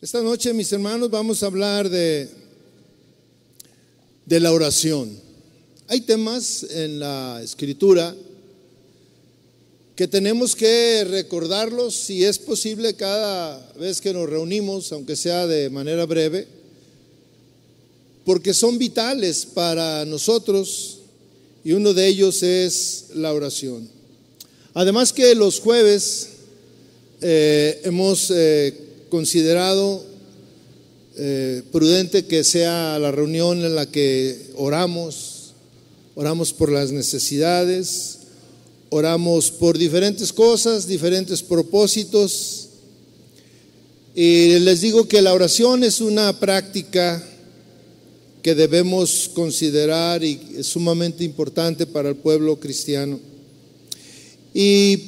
Esta noche, mis hermanos, vamos a hablar de, de la oración. Hay temas en la escritura que tenemos que recordarlos si es posible cada vez que nos reunimos, aunque sea de manera breve, porque son vitales para nosotros y uno de ellos es la oración. Además que los jueves eh, hemos eh, considerado eh, prudente que sea la reunión en la que oramos, oramos por las necesidades, oramos por diferentes cosas, diferentes propósitos. Y les digo que la oración es una práctica que debemos considerar y es sumamente importante para el pueblo cristiano. Y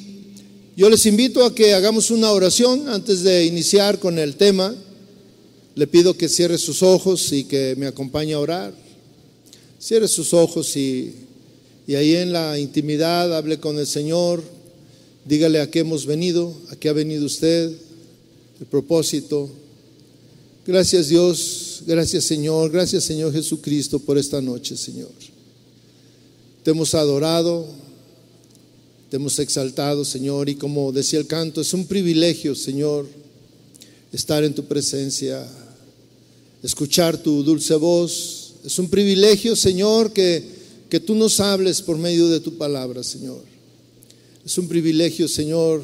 yo les invito a que hagamos una oración antes de iniciar con el tema. Le pido que cierre sus ojos y que me acompañe a orar. Cierre sus ojos y, y ahí en la intimidad hable con el Señor. Dígale a qué hemos venido, a qué ha venido usted, el propósito. Gracias Dios, gracias Señor, gracias Señor Jesucristo por esta noche, Señor. Te hemos adorado, te hemos exaltado, Señor, y como decía el canto, es un privilegio, Señor, estar en tu presencia, escuchar tu dulce voz. Es un privilegio, Señor, que, que tú nos hables por medio de tu palabra, Señor. Es un privilegio, Señor,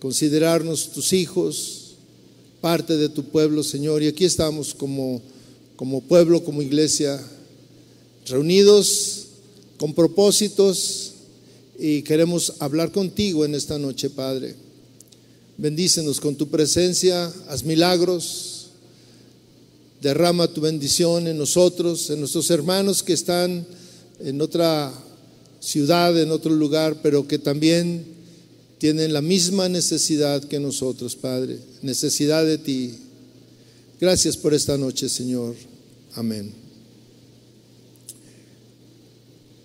considerarnos tus hijos, parte de tu pueblo, Señor. Y aquí estamos como, como pueblo, como iglesia, reunidos con propósitos y queremos hablar contigo en esta noche, Padre. Bendícenos con tu presencia, haz milagros, derrama tu bendición en nosotros, en nuestros hermanos que están en otra ciudad, en otro lugar, pero que también tienen la misma necesidad que nosotros, Padre, necesidad de ti. Gracias por esta noche, Señor. Amén.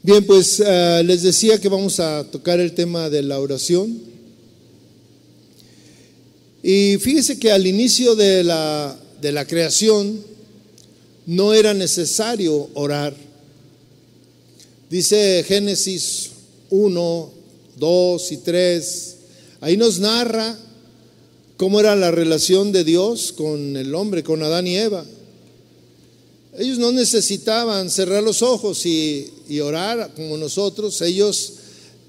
Bien, pues uh, les decía que vamos a tocar el tema de la oración. Y fíjese que al inicio de la, de la creación no era necesario orar. Dice Génesis 1, 2 y 3, ahí nos narra cómo era la relación de Dios con el hombre, con Adán y Eva. Ellos no necesitaban cerrar los ojos y, orar como nosotros. Ellos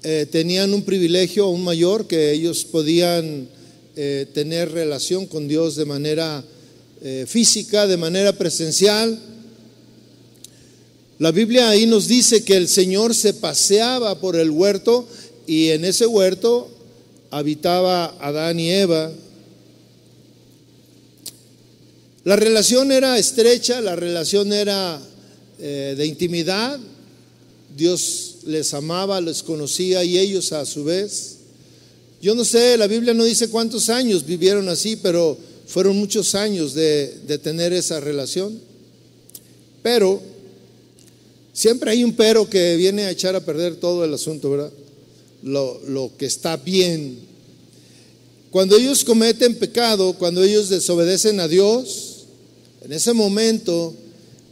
eh, tenían un privilegio aún mayor que ellos podían eh, tener relación con Dios de manera eh, física, de manera presencial. La Biblia ahí nos dice que el Señor se paseaba por el huerto y en ese huerto habitaba Adán y Eva. La relación era estrecha, la relación era eh, de intimidad. Dios les amaba, les conocía y ellos a su vez. Yo no sé, la Biblia no dice cuántos años vivieron así, pero fueron muchos años de, de tener esa relación. Pero siempre hay un pero que viene a echar a perder todo el asunto, ¿verdad? Lo, lo que está bien. Cuando ellos cometen pecado, cuando ellos desobedecen a Dios, en ese momento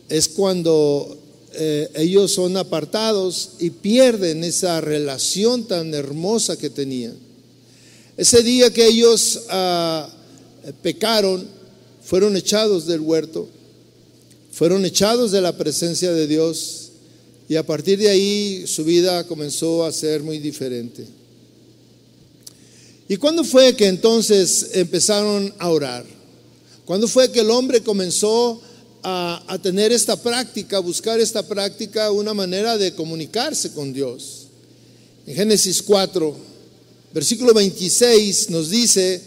es cuando eh, ellos son apartados y pierden esa relación tan hermosa que tenían. Ese día que ellos ah, pecaron, fueron echados del huerto, fueron echados de la presencia de Dios y a partir de ahí su vida comenzó a ser muy diferente. ¿Y cuándo fue que entonces empezaron a orar? ¿Cuándo fue que el hombre comenzó a, tener esta práctica, a buscar esta práctica, una manera de comunicarse con Dios? En Génesis 4, versículo 26 nos dice,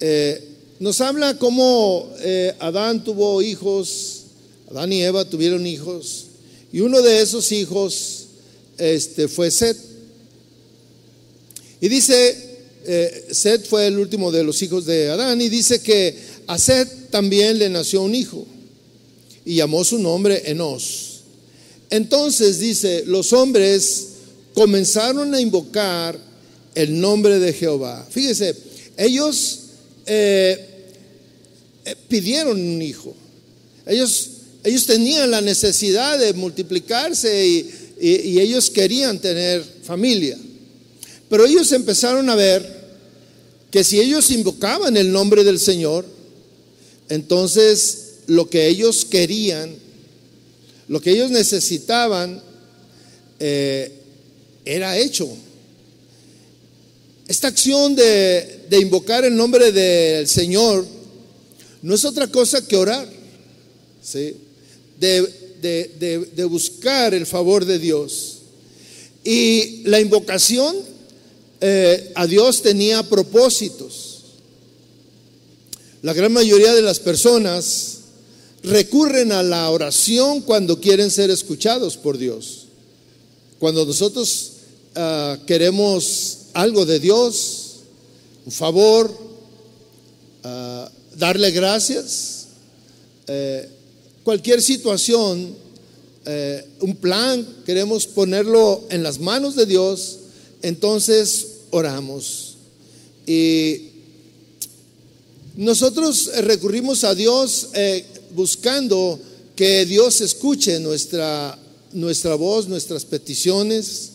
eh, nos habla cómo eh, Adán tuvo hijos, Adán y Eva tuvieron hijos, y uno de esos hijos este, fue Set. Y dice, eh, Set fue el último de los hijos de Adán, y dice que a Seth también le nació un hijo y llamó su nombre Enos. Entonces dice, los hombres comenzaron a invocar el nombre de Jehová. Fíjese, ellos eh, eh, pidieron un hijo. Ellos, ellos tenían la necesidad de multiplicarse y, y ellos querían tener familia. Pero ellos empezaron a ver que si ellos invocaban el nombre del Señor, entonces lo que ellos querían, lo que ellos necesitaban, eh, era hecho. Esta acción de, invocar el nombre del Señor no es otra cosa que orar, ¿sí? de, buscar el favor de Dios. Y la invocación eh, a Dios tenía propósitos. La gran mayoría de las personas recurren a la oración cuando quieren ser escuchados por Dios. Cuando nosotros ah, queremos algo de Dios, un favor, ah, darle gracias, eh, cualquier situación, eh, un plan, queremos ponerlo en las manos de Dios, entonces oramos. Y nosotros recurrimos a Dios eh, buscando que Dios escuche nuestra, nuestra voz, nuestras peticiones.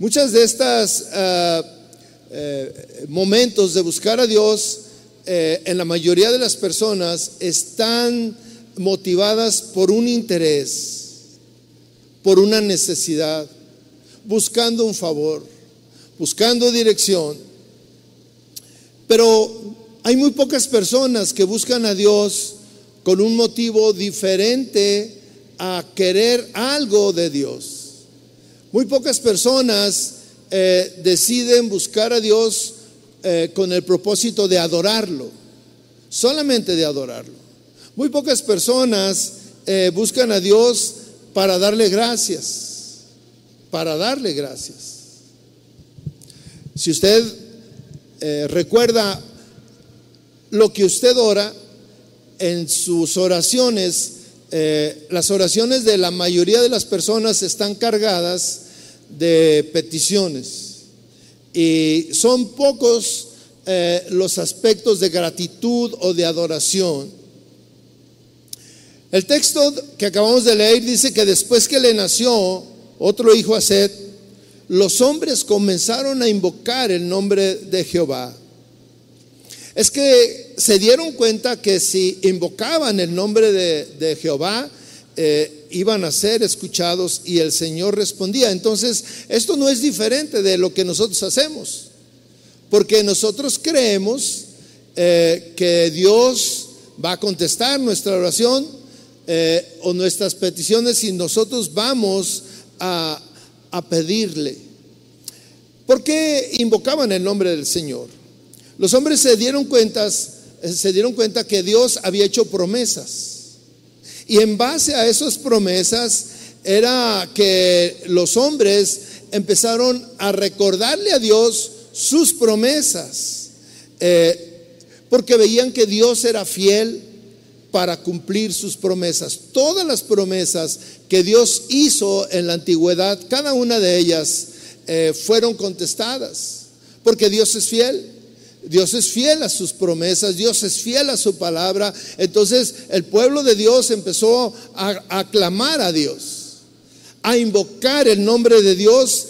Muchas de estas eh, momentos de buscar a Dios eh, en la mayoría de las personas están motivadas por un interés, por una necesidad, buscando un favor, buscando dirección. Pero hay muy pocas personas que buscan a Dios con un motivo diferente a querer algo de Dios. Muy pocas personas eh, deciden buscar a Dios eh, con el propósito de adorarlo, solamente de adorarlo. Muy pocas personas eh, buscan a Dios para darle gracias, para darle gracias. Si usted recuerda lo que usted ora, en sus oraciones, eh, las oraciones de la mayoría de las personas están cargadas de peticiones y son pocos eh, los aspectos de gratitud o de adoración. El texto que acabamos de leer dice que después que le nació otro hijo a Seth, los hombres comenzaron a invocar el nombre de Jehová es que se dieron cuenta que si invocaban el nombre de, Jehová, eh, iban a ser escuchados y el Señor respondía. Entonces, esto no es diferente de lo que nosotros hacemos, porque nosotros creemos eh, que Dios va a contestar nuestra oración eh, o nuestras peticiones y nosotros vamos a, a pedirle. ¿Por qué invocaban el nombre del Señor? Los hombres se dieron cuentas, eh, se dieron cuenta que Dios había hecho promesas. Y en base a esas promesas era que los hombres empezaron a recordarle a Dios sus promesas, eh, porque veían que Dios era fiel para cumplir sus promesas. Todas las promesas que Dios hizo en la antigüedad, cada una de ellas eh, fueron contestadas, porque Dios es fiel. Dios es fiel a sus promesas, Dios es fiel a su palabra. Entonces el pueblo de Dios empezó a aclamar a Dios, a invocar el nombre de Dios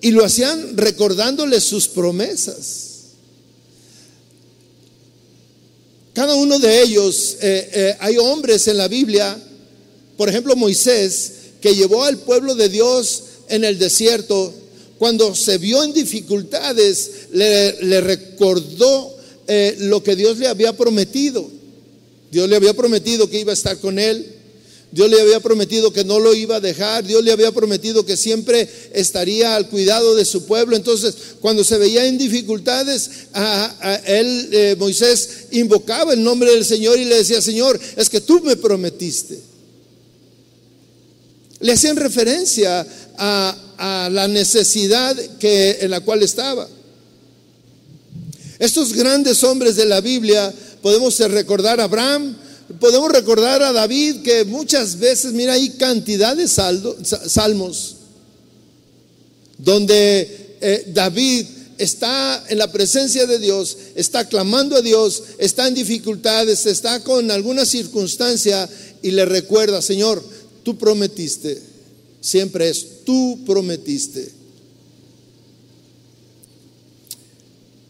y lo hacían recordándole sus promesas. Cada uno de ellos, eh, eh, hay hombres en la Biblia, por ejemplo Moisés, que llevó al pueblo de Dios en el desierto cuando se vio en dificultades, le, recordó eh, lo que Dios le había prometido. Dios le había prometido que iba a estar con él. Dios le había prometido que no lo iba a dejar. Dios le había prometido que siempre estaría al cuidado de su pueblo. Entonces, cuando se veía en dificultades, él, eh, Moisés, invocaba el nombre del Señor y le decía, Señor, es que tú me prometiste. Le hacían referencia a, a la necesidad que, en la cual estaba. Estos grandes hombres de la Biblia, podemos recordar a Abraham, podemos recordar a David, que muchas veces, mira, hay cantidad de salmos donde eh, David está en la presencia de Dios, está clamando a Dios, está en dificultades, está con alguna circunstancia y le recuerda, Señor, tú prometiste, siempre es, tú prometiste.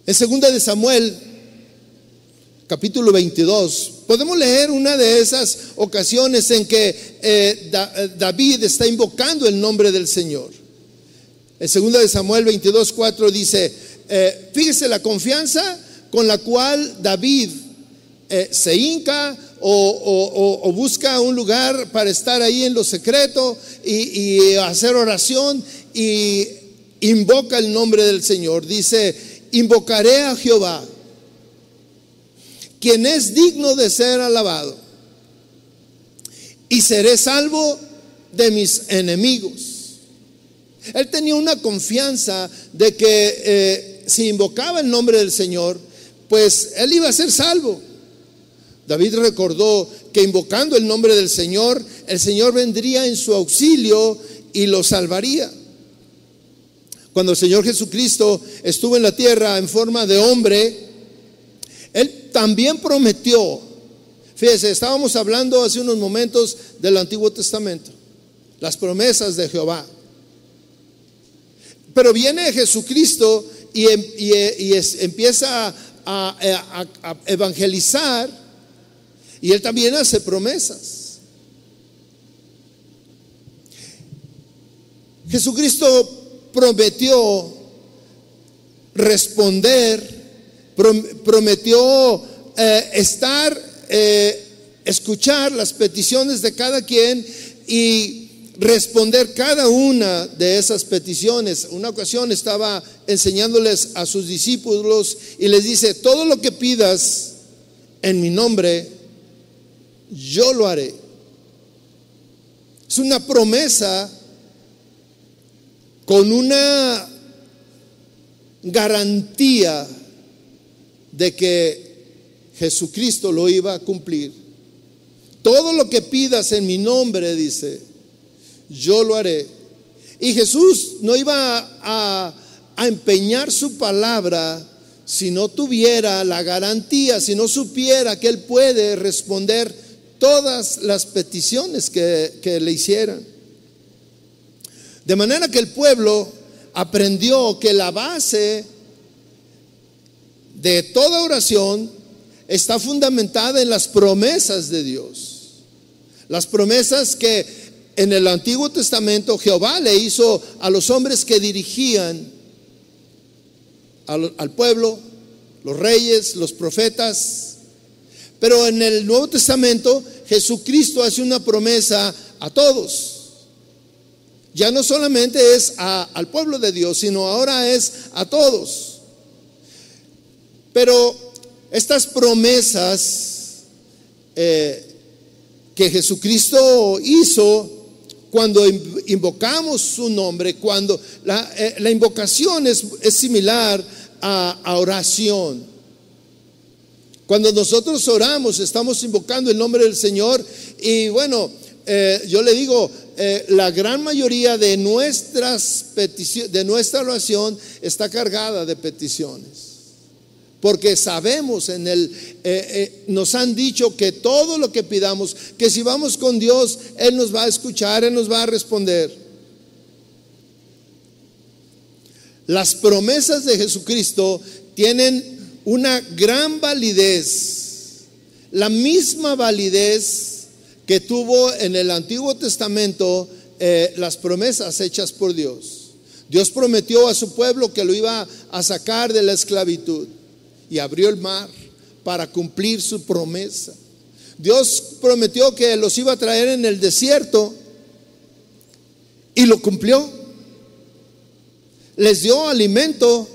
En segunda de Samuel, capítulo 22, podemos leer una de esas ocasiones en que eh, eh, David está invocando el nombre del Señor. En segunda de Samuel 22, 4 dice, eh, fíjese la confianza con la cual David se hinca o, busca un lugar para estar ahí en lo secreto y hacer oración y invoca el nombre del Señor. Dice, invocaré a Jehová, quien es digno de ser alabado, y seré salvo de mis enemigos. Él tenía una confianza de que eh, si invocaba el nombre del Señor, pues él iba a ser salvo. David recordó que invocando el nombre del Señor, el Señor vendría en su auxilio y lo salvaría. Cuando el Señor Jesucristo estuvo en la tierra en forma de hombre, Él también prometió, fíjese, estábamos hablando hace unos momentos del Antiguo Testamento, las promesas de Jehová. Pero viene Jesucristo y, em, empieza a, a evangelizar y Él también hace promesas. Jesucristo prometió responder, prometió eh, estar, eh, escuchar las peticiones de cada quien y responder cada una de esas peticiones. Una ocasión estaba enseñándoles a sus discípulos y les dice, todo lo que pidas en mi nombre, yo lo haré. Es una promesa con una garantía de que Jesucristo lo iba a cumplir. Todo lo que pidas en mi nombre, dice, yo lo haré. Y Jesús no iba a, empeñar su palabra si no tuviera la garantía, si no supiera que Él puede responder todas las peticiones que, que le hicieran. De manera que el pueblo aprendió que la base de toda oración está fundamentada en las promesas de Dios. Las promesas que en el Antiguo Testamento Jehová le hizo a los hombres que dirigían al, al pueblo, los reyes, los profetas. Pero en el Nuevo Testamento Jesucristo hace una promesa a todos ya no solamente es al pueblo de Dios, sino ahora es a todos. Pero estas promesas eh, que Jesucristo hizo cuando invocamos su nombre, cuando la, eh, invocación es, similar a, a oración. Cuando nosotros oramos, estamos invocando el nombre del Señor y bueno, eh, yo le digo, eh, la gran mayoría de nuestras peticiones, de nuestra oración está cargada de peticiones. Porque sabemos en el, eh, nos han dicho que todo lo que pidamos, que si vamos con Dios, Él nos va a escuchar, Él nos va a responder. Las promesas de Jesucristo tienen una gran validez, la misma validez que tuvo en el Antiguo Testamento eh, las promesas hechas por Dios. Dios prometió a su pueblo que lo iba a sacar de la esclavitud y abrió el mar para cumplir su promesa. Dios prometió que los iba a traer en el desierto y lo cumplió. Les dio alimento,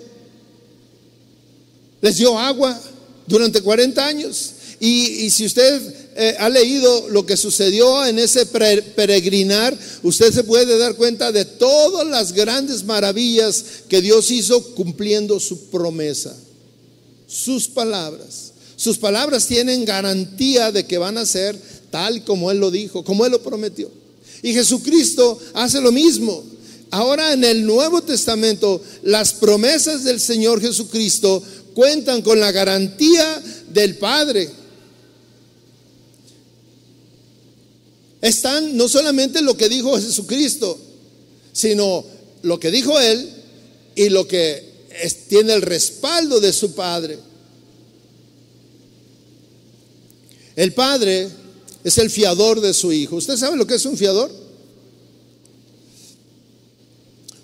les dio agua durante 40 años. Y, si usted eh, ha leído lo que sucedió en ese peregrinar, usted se puede dar cuenta de todas las grandes maravillas que Dios hizo cumpliendo su promesa, sus palabras. Sus palabras tienen garantía de que van a ser tal como Él lo dijo, como Él lo prometió. Y Jesucristo hace lo mismo. Ahora en el Nuevo Testamento, las promesas del Señor Jesucristo cuentan con la garantía del Padre. Están no solamente lo que dijo Jesucristo, sino lo que dijo Él y lo que tiene el respaldo de su Padre. El Padre es el fiador de su Hijo. ¿Usted sabe lo que es un fiador?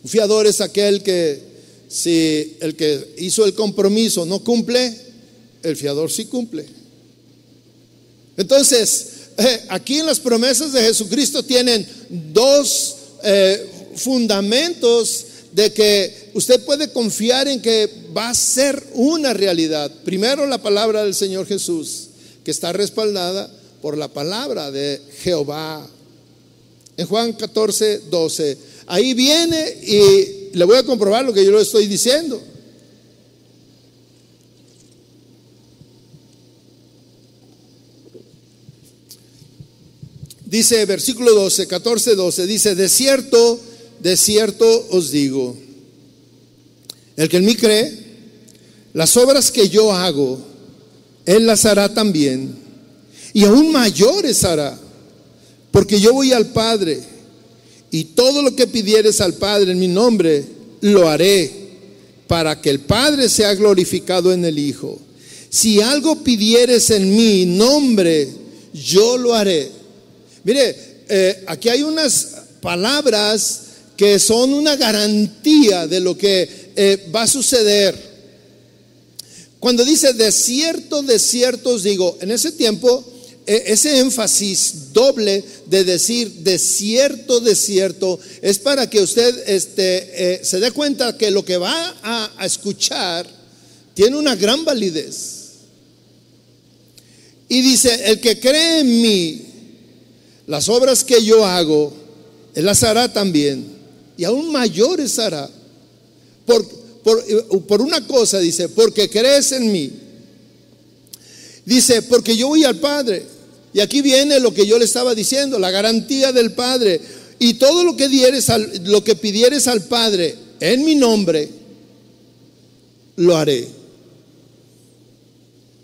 Un fiador es aquel que si el que hizo el compromiso no cumple, el fiador sí cumple. Entonces, eh, aquí en las promesas de Jesucristo tienen dos eh, fundamentos de que usted puede confiar en que va a ser una realidad. Primero la palabra del Señor Jesús, que está respaldada por la palabra de Jehová. En Juan 14, 12 Ahí viene y le voy a comprobar lo que yo le estoy diciendo. Dice versículo 12, 14, 12, dice, de cierto, de cierto os digo, el que en mí cree, las obras que yo hago, él las hará también, y aún mayores hará, porque yo voy al Padre y todo lo que pidieres al Padre en mi nombre, lo haré para que el Padre sea glorificado en el Hijo. Si algo pidieres en mi nombre, yo lo haré. Mire, eh, aquí hay unas palabras que son una garantía de lo que eh, va a suceder. Cuando dice de cierto, de cierto os digo, en ese tiempo ese énfasis doble de decir de cierto, de cierto, es para que usted este, eh, se dé cuenta que lo que va a, escuchar tiene una gran validez. Y dice, el que cree en mí, las obras que yo hago, él las hará también, y aún mayores hará. Por, por, por una cosa dice, porque crees en mí. Dice, porque yo voy al Padre. Y aquí viene lo que yo le estaba diciendo, la garantía del Padre. Y todo lo que dieres lo que pidieres al Padre en mi nombre, lo haré.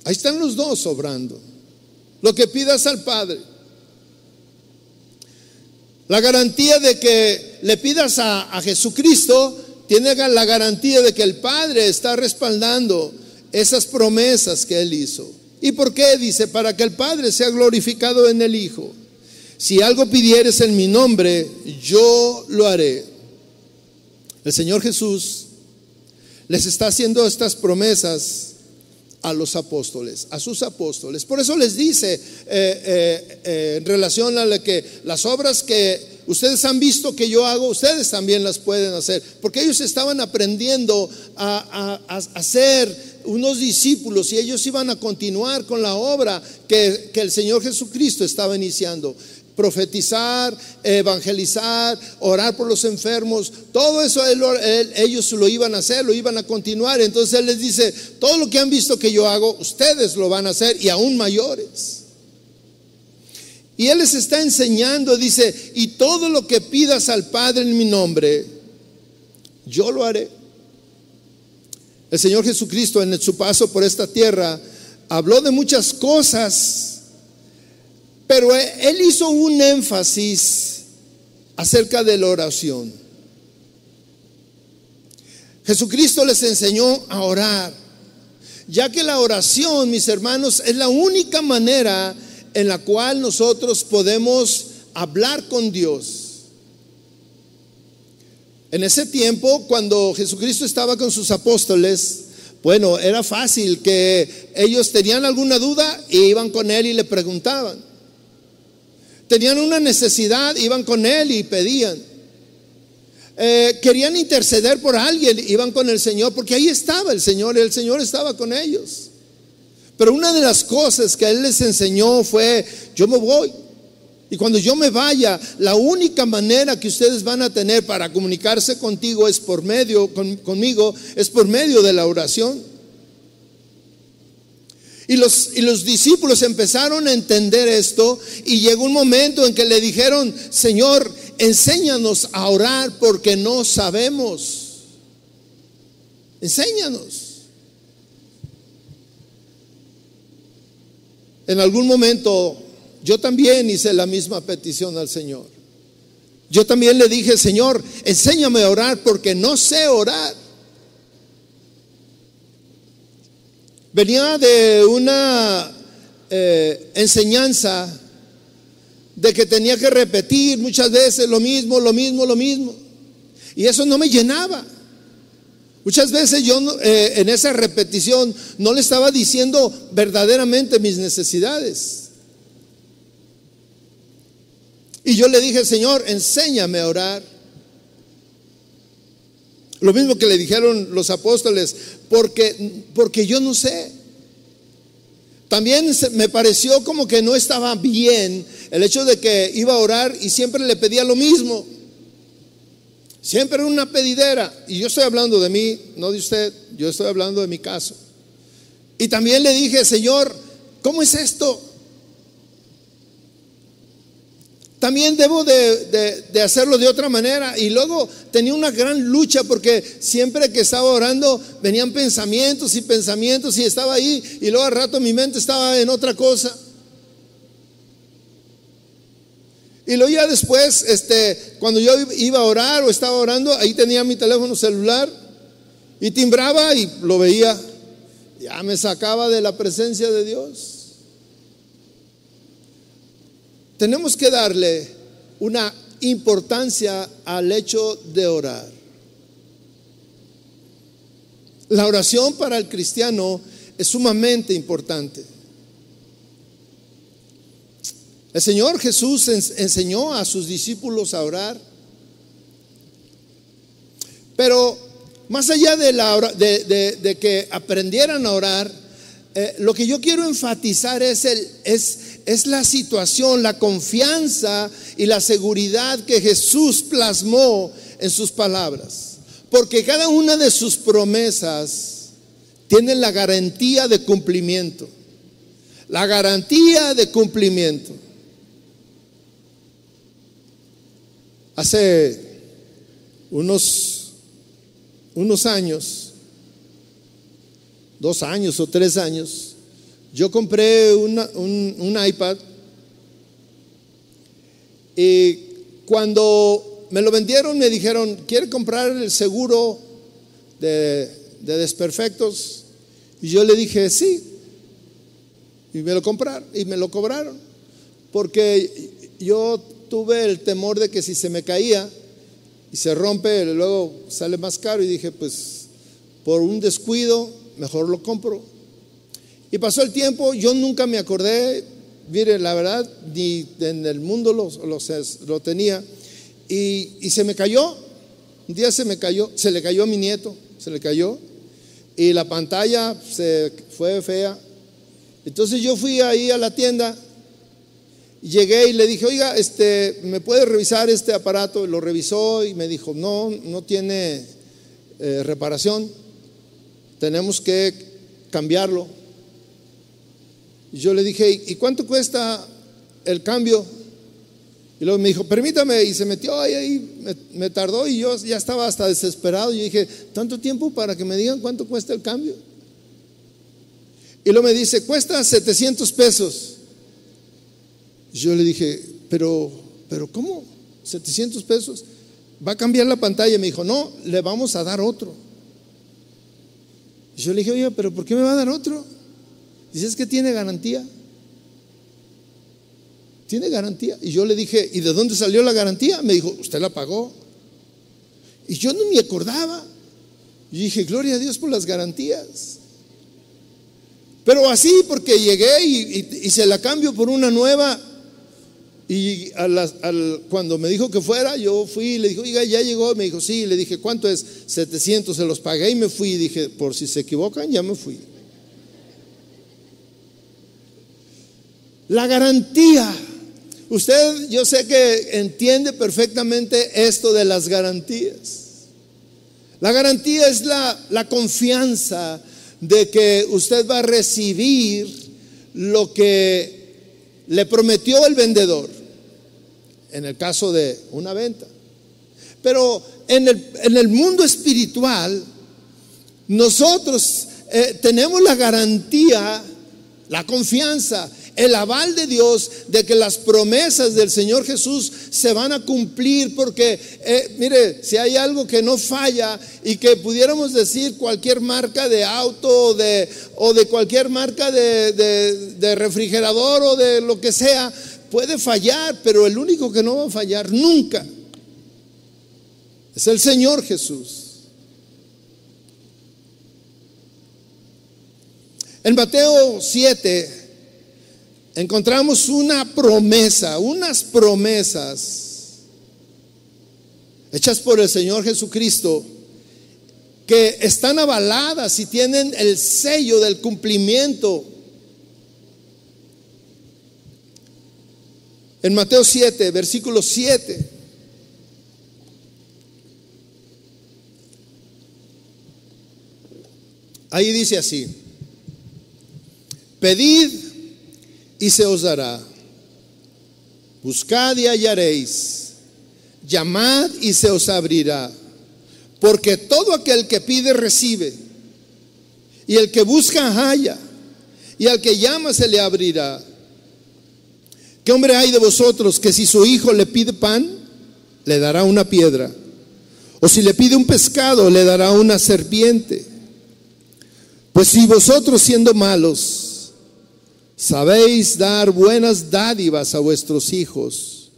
Ahí están los dos sobrando. Lo que pidas al Padre. La garantía de que le pidas a, a Jesucristo tiene la garantía de que el Padre está respaldando esas promesas que Él hizo. ¿Y por qué? Dice, para que el Padre sea glorificado en el Hijo. Si algo pidieres en mi nombre, yo lo haré. El Señor Jesús les está haciendo estas promesas a los apóstoles, a sus apóstoles. Por eso les dice eh, eh, eh, en relación a que las obras que ustedes han visto que yo hago, ustedes también las pueden hacer, porque ellos estaban aprendiendo a hacer unos discípulos y ellos iban a continuar con la obra que, el Señor Jesucristo estaba iniciando profetizar, evangelizar, orar por los enfermos, todo eso ellos lo iban a hacer, lo iban a continuar. Entonces Él les dice, todo lo que han visto que yo hago, ustedes lo van a hacer y aún mayores. Y Él les está enseñando, dice, y todo lo que pidas al Padre en mi nombre, yo lo haré. El Señor Jesucristo en su paso por esta tierra habló de muchas cosas, pero él hizo un énfasis acerca de la oración. Jesucristo les enseñó a orar, ya que la oración, mis hermanos, es la única manera en la cual nosotros podemos hablar con Dios. En ese tiempo, cuando Jesucristo estaba con sus apóstoles, bueno, era fácil que ellos tenían alguna duda y iban con él y le preguntaban. Tenían una necesidad, iban con él y pedían. Eh, querían interceder por alguien, iban con el Señor, porque ahí estaba el Señor, el Señor estaba con ellos. Pero una de las cosas que Él les enseñó fue, yo me voy, y cuando yo me vaya, la única manera que ustedes van a tener para comunicarse contigo es por medio, conmigo, es por medio de la oración. Y los, y los discípulos empezaron a entender esto y llegó un momento en que le dijeron, Señor, enséñanos a orar porque no sabemos. Enséñanos. En algún momento yo también hice la misma petición al Señor. Yo también le dije, Señor, enséñame a orar porque no sé orar. Venía de una eh, enseñanza de que tenía que repetir muchas veces lo mismo, lo mismo, lo mismo. Y eso no me llenaba. Muchas veces yo eh, en esa repetición no le estaba diciendo verdaderamente mis necesidades. Y yo le dije, Señor, enséñame a orar. Lo mismo que le dijeron los apóstoles, porque, porque yo no sé. También me pareció como que no estaba bien el hecho de que iba a orar y siempre le pedía lo mismo. Siempre una pedidera. Y yo estoy hablando de mí, no de usted, yo estoy hablando de mi caso. Y también le dije, Señor, ¿cómo es esto? También debo de, hacerlo de otra manera. Y luego tenía una gran lucha porque siempre que estaba orando venían pensamientos y pensamientos y estaba ahí y luego al rato mi mente estaba en otra cosa. Y luego ya después, este, cuando yo iba a orar o estaba orando, ahí tenía mi teléfono celular y timbraba y lo veía. Ya me sacaba de la presencia de Dios. Tenemos que darle una importancia al hecho de orar. La oración para el cristiano es sumamente importante. El Señor Jesús enseñó a sus discípulos a orar. Pero más allá de, que aprendieran a orar, eh, lo que yo quiero enfatizar es, el, es es la situación, la confianza y la seguridad que Jesús plasmó en sus palabras. Porque cada una de sus promesas tiene la garantía de cumplimiento. La garantía de cumplimiento. Hace unos, unos años, dos años o tres años, yo compré un, iPad y cuando me lo vendieron me dijeron, ¿quiere comprar el seguro de, desperfectos? Y yo le dije, sí. Y me lo compraron y me lo cobraron. Porque yo tuve el temor de que si se me caía y se rompe, luego sale más caro. Y dije, pues por un descuido, mejor lo compro. Y pasó el tiempo, yo nunca me acordé, mire, la verdad, ni en el mundo lo, lo, tenía. Y, se me cayó, un día se me cayó, se le cayó a mi nieto, se le cayó. Y la pantalla se fue fea. Entonces yo fui ahí a la tienda, llegué y le dije, oiga, este, ¿me puede revisar este aparato? Lo revisó y me dijo, no, no tiene eh, reparación, tenemos que cambiarlo. Yo le dije, ¿y cuánto cuesta el cambio? Y luego me dijo, permítame, y se metió ahí, ahí me, tardó y yo ya estaba hasta desesperado. Yo dije, ¿tanto tiempo para que me digan cuánto cuesta el cambio? Y luego me dice, cuesta 700 pesos. Yo le dije, pero, pero ¿cómo? 700 pesos. Va a cambiar la pantalla. Me dijo, no, le vamos a dar otro. Yo le dije, oye, pero ¿por qué me va a dar otro? Dice, es que tiene garantía. Tiene garantía. Y yo le dije, ¿y de dónde salió la garantía? Me dijo, usted la pagó. Y yo no me acordaba. Y dije, gloria a Dios por las garantías. Pero así, porque llegué y, se la cambio por una nueva. Y cuando me dijo que fuera, yo fui y le dije, oiga, ya llegó. Me dijo, sí. Le dije, ¿cuánto es? 700. Se los pagué y me fui. Y dije, por si se equivocan, ya me fui. La garantía. Usted, yo sé que entiende perfectamente esto de las garantías. La garantía es la, confianza de que usted va a recibir lo que le prometió el vendedor. en el caso de una venta. Pero en el, en el mundo espiritual, nosotros eh, tenemos la garantía, la confianza, el aval de Dios de que las promesas del Señor Jesús se van a cumplir, porque, eh, mire, si hay algo que no falla y que pudiéramos decir cualquier marca de auto o de, o de cualquier marca de, de refrigerador o de lo que sea, puede fallar, pero el único que no va a fallar nunca es el Señor Jesús. En Mateo 7 encontramos una promesa, unas promesas hechas por el Señor Jesucristo que están avaladas y tienen el sello del cumplimiento. En Mateo 7, versículo 7. Ahí dice así, pedid y se os dará, buscad y hallaréis, llamad y se os abrirá, porque todo aquel que pide recibe, y el que busca halla, y al que llama se le abrirá. ¿Qué hombre hay de vosotros que si su hijo le pide pan, le dará una piedra? O si le pide un pescado, le dará una serpiente. Pues si vosotros siendo malos sabéis dar buenas dádivas a vuestros hijos,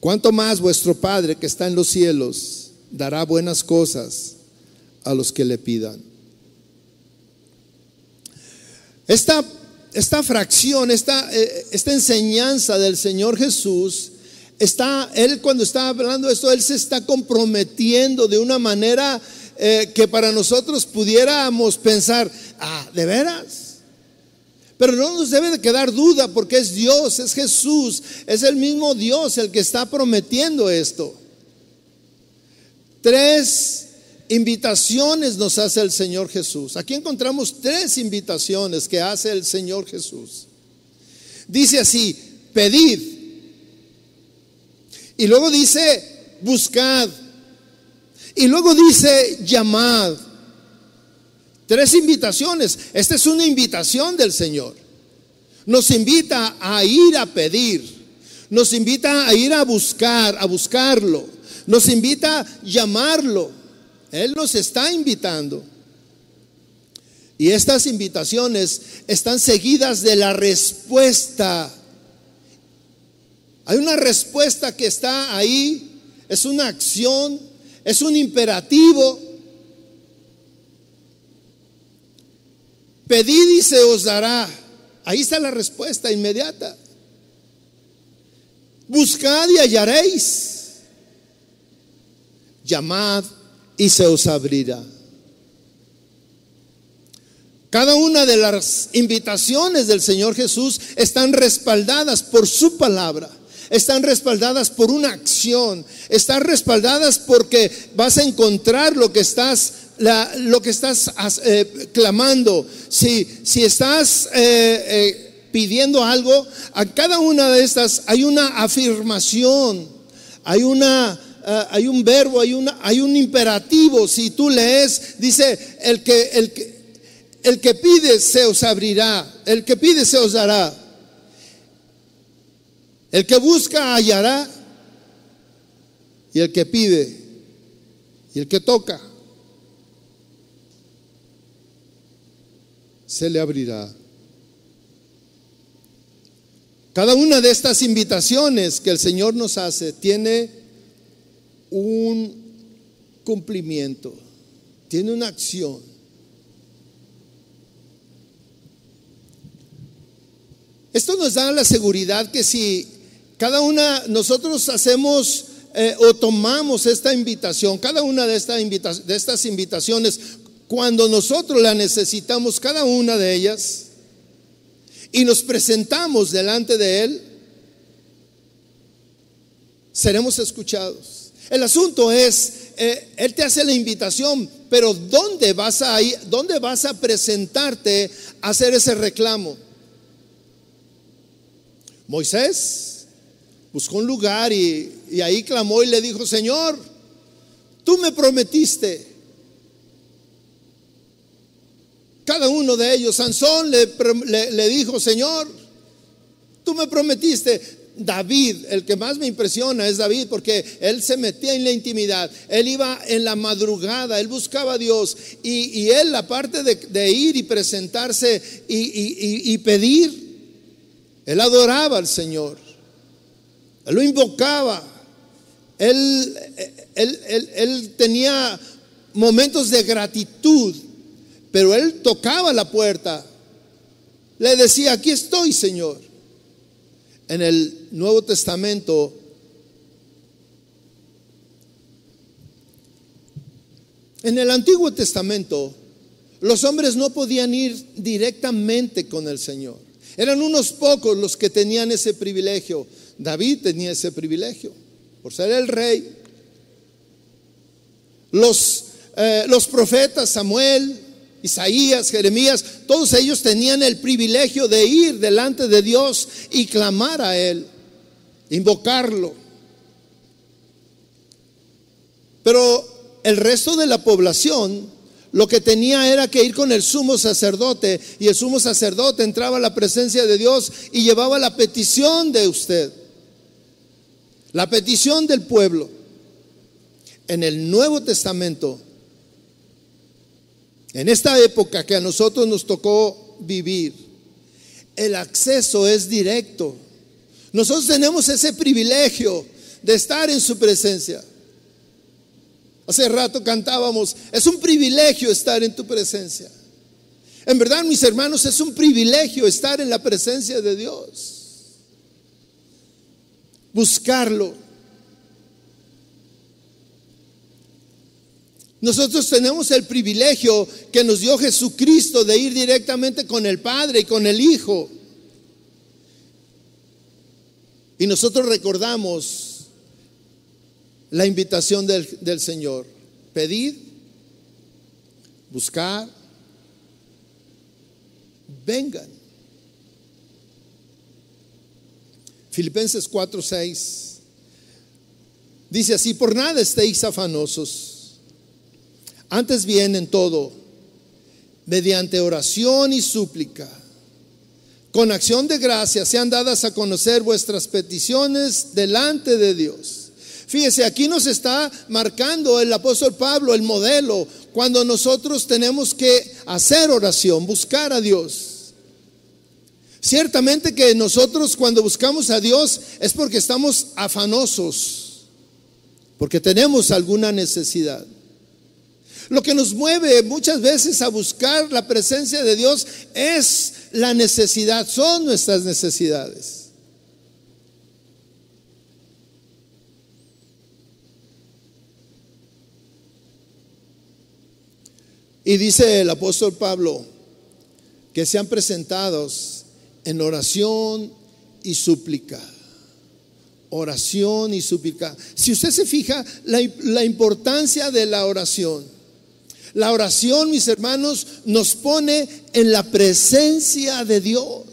¿cuánto más vuestro Padre que está en los cielos dará buenas cosas a los que le pidan? Esta, esta fracción, esta, eh, esta enseñanza del Señor Jesús, está, Él cuando está hablando de esto, Él se está comprometiendo de una manera eh, que para nosotros pudiéramos pensar, ah, ¿de veras? Pero no nos debe de quedar duda porque es Dios, es Jesús, es el mismo Dios el que está prometiendo esto. Tres invitaciones nos hace el Señor Jesús. Aquí encontramos tres invitaciones que hace el Señor Jesús. Dice así, pedid. Y luego dice, buscad. Y luego dice, llamad. Tres invitaciones. Esta es una invitación del Señor. Nos invita a ir a pedir. Nos invita a ir a buscar, a buscarlo. Nos invita a llamarlo. Él nos está invitando. Y estas invitaciones están seguidas de la respuesta. Hay una respuesta que está ahí. Es una acción es un imperativo. Pedid y se os dará. Ahí está la respuesta inmediata. Buscad y hallaréis. Llamad y se os abrirá. Cada una de las invitaciones del Señor Jesús están respaldadas por su palabra están respaldadas por una acción, están respaldadas porque vas a encontrar lo que estás, lo que estás eh, clamando. Si, si estás eh, eh, pidiendo algo, a cada una de estas hay una afirmación, hay una... hay un verbo, hay, una, hay un imperativo. Si tú lees, dice, el que, el, que, el que pide se os abrirá, el que pide se os dará. El que busca hallará y el que pide y el que toca se le abrirá. Cada una de estas invitaciones que el Señor nos hace tiene un cumplimiento, tiene una acción. Esto nos da la seguridad que si cada una, nosotros hacemos eh, o tomamos esta invitación, cada una de, de estas invitaciones, cuando nosotros la necesitamos, cada una de ellas, y nos presentamos delante de Él, seremos escuchados. El asunto es, eh, Él te hace la invitación, pero ¿dónde vas a ir? ¿Dónde vas a presentarte a hacer ese reclamo? Moisés buscó un lugar y, y ahí clamó y le dijo, Señor, tú me prometiste. Cada uno de ellos, Sansón le, dijo, Señor, tú me prometiste. David, el que más me impresiona es David, porque él se metía en la intimidad, él iba en la madrugada, él buscaba a Dios y, y él, aparte de, de ir y presentarse y, y- y- pedir, él adoraba al Señor, él lo invocaba, él, él- él- él tenía momentos de gratitud, pero él tocaba la puerta, le decía, aquí estoy, Señor. En el Nuevo Testamento, en el Antiguo Testamento, los hombres no podían ir directamente con el Señor. Eran unos pocos los que tenían ese privilegio. David tenía ese privilegio por ser el rey. Los, eh, los profetas Samuel, Isaías, Jeremías, todos ellos tenían el privilegio de ir delante de Dios y clamar a Él, invocarlo. Pero el resto de la población lo que tenía era que ir con el sumo sacerdote y el sumo sacerdote entraba a la presencia de Dios y llevaba la petición de usted, la petición del pueblo. En el Nuevo Testamento, en esta época que a nosotros nos tocó vivir, el acceso es directo. Nosotros tenemos ese privilegio de estar en su presencia. Hace rato cantábamos, es un privilegio estar en tu presencia. En verdad, mis hermanos, es un privilegio estar en la presencia de Dios. Buscarlo. Nosotros tenemos el privilegio que nos dio Jesucristo de ir directamente con el Padre y con el Hijo. Y nosotros recordamos la invitación del, del Señor. Pedid, buscar, vengan. Filipenses 4, 6. Dice así, por nada estéis afanosos. Antes bien en todo, mediante oración y súplica, con acción de gracia sean dadas a conocer vuestras peticiones delante de Dios. Fíjese, aquí nos está marcando el apóstol Pablo el modelo cuando nosotros tenemos que hacer oración, buscar a Dios. Ciertamente que nosotros cuando buscamos a Dios es porque estamos afanosos, porque tenemos alguna necesidad. Lo que nos mueve muchas veces a buscar la presencia de Dios es la necesidad, son nuestras necesidades. Y dice el apóstol Pablo que sean presentados en oración y súplica. Oración y súplica. Si usted se fija la, importancia de la oración. La oración, mis hermanos, nos pone en la presencia de Dios.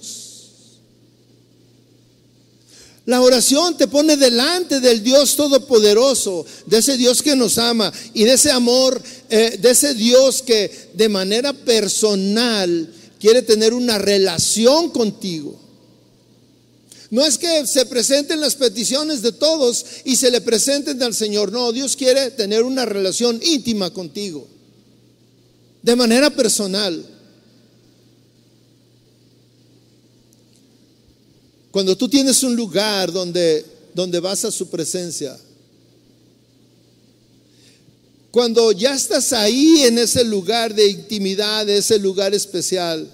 La oración te pone delante del Dios Todopoderoso, de ese Dios que nos ama y de ese amor, eh, de ese Dios que de manera personal quiere tener una relación contigo. No es que se presenten las peticiones de todos y se le presenten al Señor. No, Dios quiere tener una relación íntima contigo, de manera personal. Cuando tú tienes un lugar donde, donde vas a su presencia, cuando ya estás ahí en ese lugar de intimidad, ese lugar especial,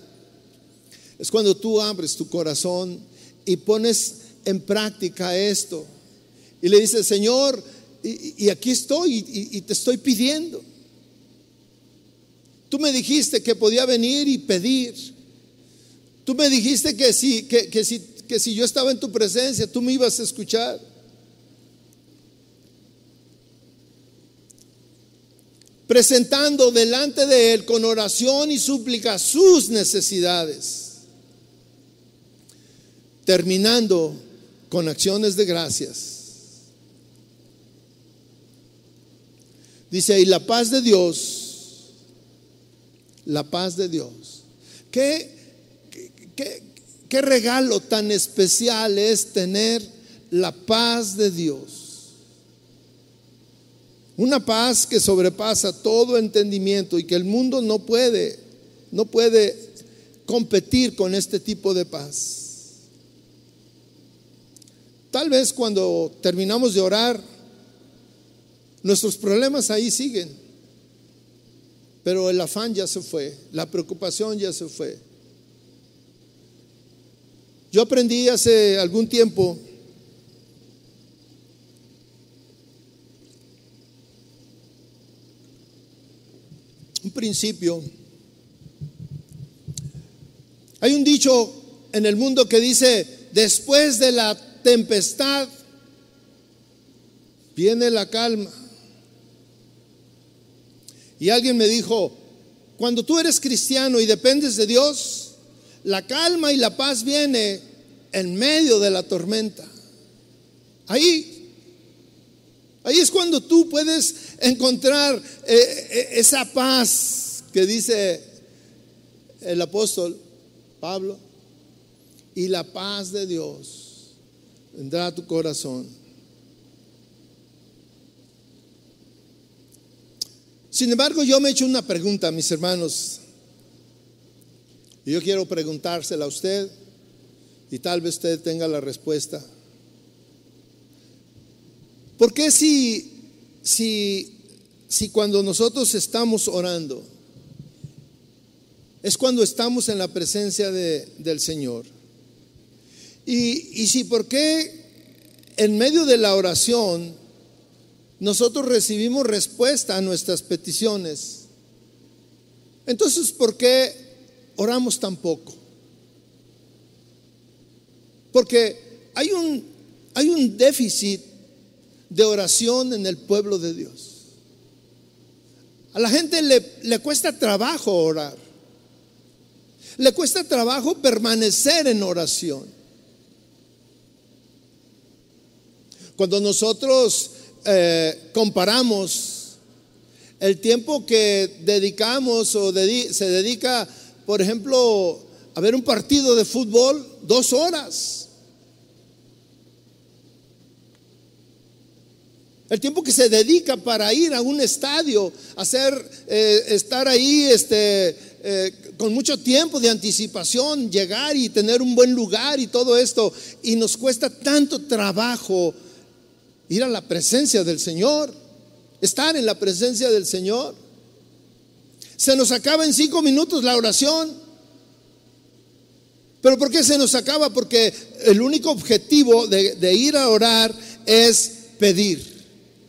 es cuando tú abres tu corazón y pones en práctica esto. Y le dices, Señor, y, aquí estoy y te estoy pidiendo. Tú me dijiste que podía venir y pedir. Tú me dijiste que si, que, si yo estaba en tu presencia, tú me ibas a escuchar. Presentando delante de Él con oración y súplica sus necesidades. Terminando con acciones de gracias. Dice, y la paz de Dios, la paz de Dios. ¿Qué, qué, qué regalo tan especial es tener la paz de Dios? Una paz que sobrepasa todo entendimiento y que el mundo no puede, no puede competir con este tipo de paz. Tal vez cuando terminamos de orar, nuestros problemas ahí siguen, pero el afán ya se fue, la preocupación ya se fue. Yo aprendí hace algún tiempo un principio. Hay un dicho en el mundo que dice, después de la tempestad, viene la calma. Y alguien me dijo, cuando tú eres cristiano y dependes de Dios, la calma y la paz viene en medio de la tormenta. Ahí, ahí es cuando tú puedes encontrar eh, eh, esa paz que dice el apóstol Pablo. Y la paz de Dios vendrá a tu corazón. Sin embargo, yo me he hecho una pregunta, mis hermanos, y yo quiero preguntársela a usted, y tal vez usted tenga la respuesta. ¿Por qué si, si, si cuando nosotros estamos orando, es cuando estamos en la presencia de, del Señor? Y, y si, ¿por qué en medio de la oración nosotros recibimos respuesta a nuestras peticiones? Entonces, ¿por qué oramos tan poco? Porque hay un, hay un déficit de oración en el pueblo de Dios. A la gente le, le cuesta trabajo orar. Le cuesta trabajo permanecer en oración. Cuando nosotros eh, comparamos el tiempo que dedicamos o se dedica, por ejemplo, a ver un partido de fútbol, dos horas. El tiempo que se dedica para ir a un estadio, hacer, eh, estar ahí este, eh, con mucho tiempo de anticipación, llegar y tener un buen lugar y todo esto. Y nos cuesta tanto trabajo ir a la presencia del Señor, estar en la presencia del Señor. Se nos acaba en cinco minutos la oración. ¿Pero por qué se nos acaba? Porque el único objetivo de, de ir a orar es pedir.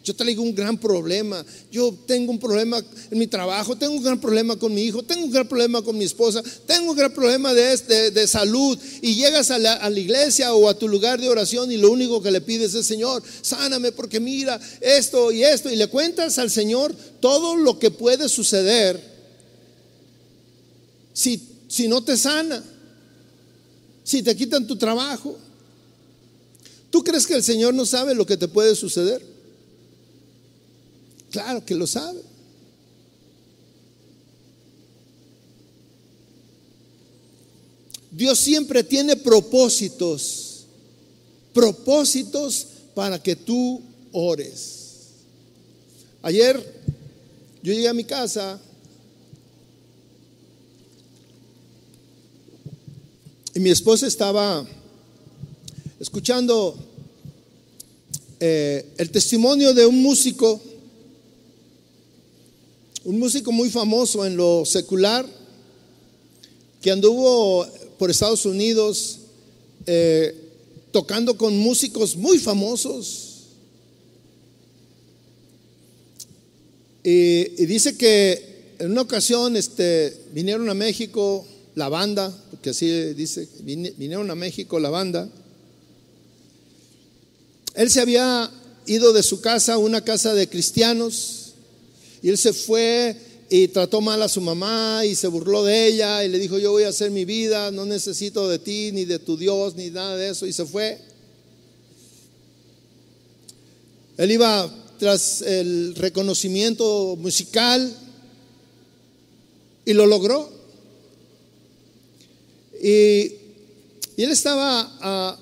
Yo traigo un gran problema. Yo tengo un problema en mi trabajo, tengo un gran problema con mi hijo, tengo un gran problema con mi esposa, tengo un gran problema de, de, salud. Y llegas a la, a la, iglesia o a tu lugar de oración y lo único que le pides es, Señor, sáname porque mira esto y esto. Y le cuentas al Señor todo lo que puede suceder si, si no te sana, si te quitan tu trabajo. ¿Tú crees que el Señor no sabe lo que te puede suceder? Claro que lo sabe. Dios siempre tiene propósitos, propósitos para que tú ores. Ayer yo llegué a mi casa y mi esposa estaba escuchando eh, el testimonio de un músico un músico muy famoso en lo secular, que anduvo por Estados Unidos eh, tocando con músicos muy famosos. Y, dice que en una ocasión este, vinieron a México la banda, porque así dice, vinieron a México la banda. Él se había ido de su casa a una casa de cristianos y él se fue y trató mal a su mamá y se burló de ella y le dijo, yo voy a hacer mi vida, no necesito de ti, ni de tu Dios, ni nada de eso. Y se fue. Él iba tras el reconocimiento musical y lo logró. Y, él estaba ah,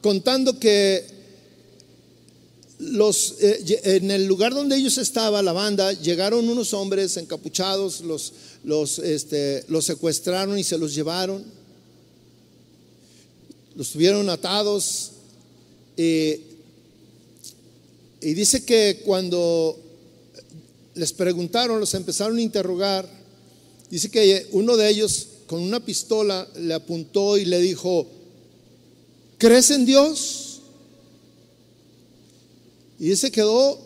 contando que los, eh, en el lugar donde ellos estaban, la banda, llegaron unos hombres encapuchados, los, los, este, los secuestraron y se los llevaron. Los tuvieron atados. y dice que cuando les preguntaron, los empezaron a interrogar, dice que uno de ellos con una pistola le apuntó y le dijo, ¿crees en Dios? Y se quedó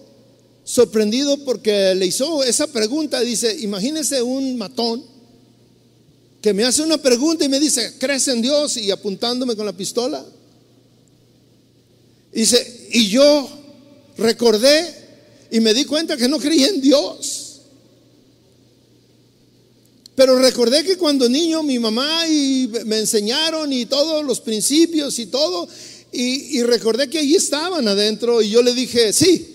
sorprendido porque le hizo esa pregunta. Dice, imagínese un matón que me hace una pregunta y me dice, ¿crees en Dios? Y apuntándome con la pistola. Dice, y yo recordé y me di cuenta que no creía en Dios. Pero recordé que cuando niño mi mamá y me enseñaron y todos los principios y todo, y, recordé que allí estaban adentro y yo le dije, sí.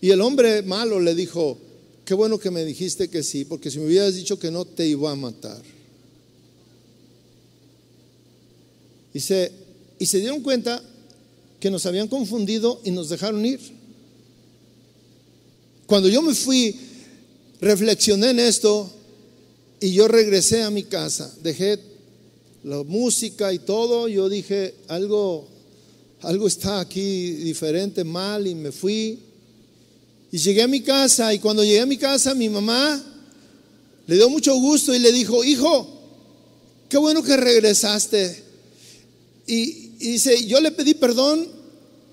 Y el hombre malo le dijo, qué bueno que me dijiste que sí, porque si me hubieras dicho que no, te iba a matar. Y se, y se dieron cuenta que nos habían confundido y nos dejaron ir. Cuando yo me fui, reflexioné en esto y yo regresé a mi casa, dejé la música y todo, yo dije, algo, algo está aquí diferente, mal, y me fui. Y llegué a mi casa, y cuando llegué a mi casa, mi mamá le dio mucho gusto y le dijo, hijo, qué bueno que regresaste. Y, dice, yo le pedí perdón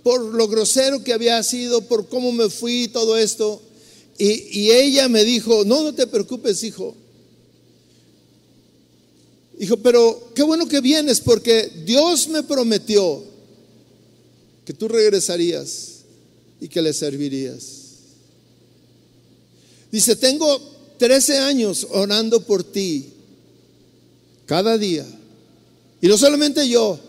por lo grosero que había sido, por cómo me fui, todo esto. Y, y ella me dijo, no, no te preocupes, hijo. Dijo, pero qué bueno que vienes porque Dios me prometió que tú regresarías y que le servirías. Dice, tengo 13 años orando por ti cada día. Y no solamente yo.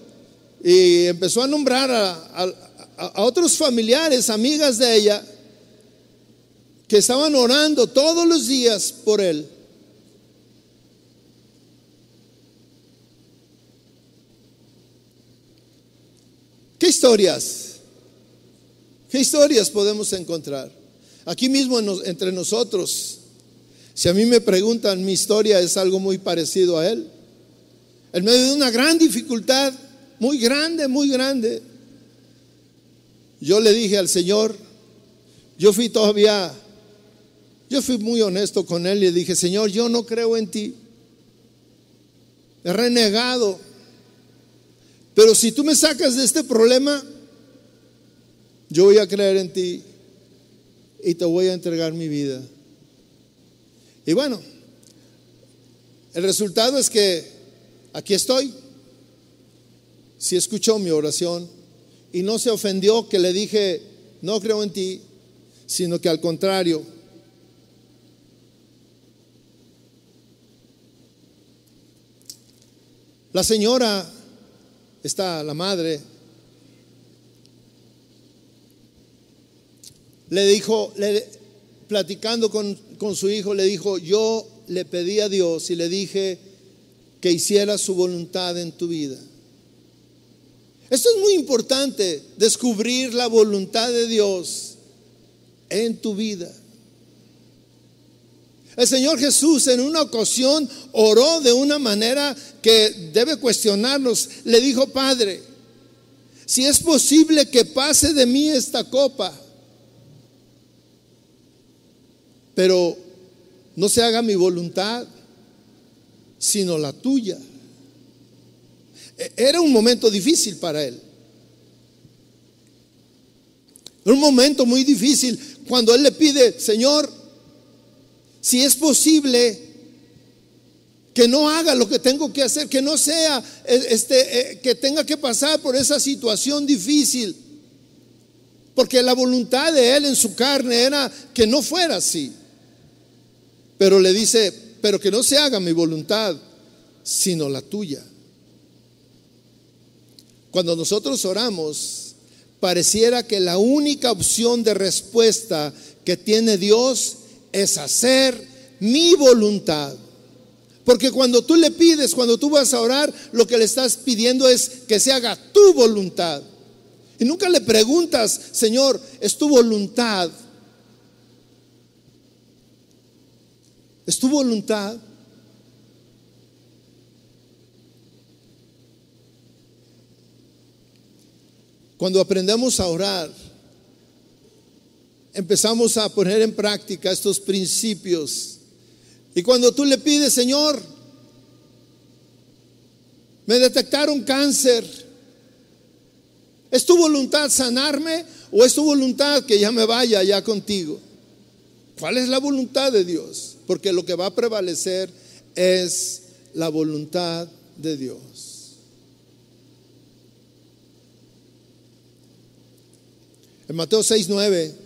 Y empezó a nombrar a, a otros familiares, amigas de ella, que estaban orando todos los días por él. ¿Qué historias? ¿Qué historias podemos encontrar? Aquí mismo entre nosotros, si a mí me preguntan, mi historia es algo muy parecido a él. En medio de una gran dificultad, muy grande, muy grande, yo le dije al Señor, yo fui todavía, yo fui muy honesto con él y le dije, Señor, yo no creo en ti. He renegado pero si tú me sacas de este problema, yo voy a creer en ti y te voy a entregar mi vida. Y bueno, el resultado es que aquí estoy. Si escuchó mi oración y no se ofendió que le dije, no creo en ti, sino que al contrario, la señora está la madre, le dijo, platicando con, con su hijo, le dijo, yo le pedí a Dios y le dije que hiciera su voluntad en tu vida. Esto es muy importante, descubrir la voluntad de Dios en tu vida. El Señor Jesús en una ocasión oró de una manera que debe cuestionarnos. Le dijo, Padre, si es posible que pase de mí esta copa, pero no se haga mi voluntad, sino la tuya. E-, era un momento difícil para él. Un momento muy difícil cuando él le pide, Señor, si es posible, que no haga lo que tengo que hacer, que no sea, eh, este, eh, que tenga que pasar por esa situación difícil. Porque la voluntad de él en su carne era que no fuera así. Pero le dice, pero que no se haga mi voluntad, sino la tuya. Cuando nosotros oramos, pareciera que la única opción de respuesta que tiene Dios es hacer mi voluntad. Porque cuando tú le pides, cuando tú vas a orar, lo que le estás pidiendo es que se haga tu voluntad. Y nunca le preguntas, Señor, ¿es tu voluntad? ¿Es tu voluntad? Cuando aprendemos a orar, empezamos a poner en práctica estos principios. Y cuando tú le pides, Señor, me detectaron cáncer, ¿es tu voluntad sanarme o es tu voluntad que ya me vaya ya contigo? ¿Cuál es la voluntad de Dios? Porque lo que va a prevalecer es la voluntad de Dios. En Mateo 6, 9.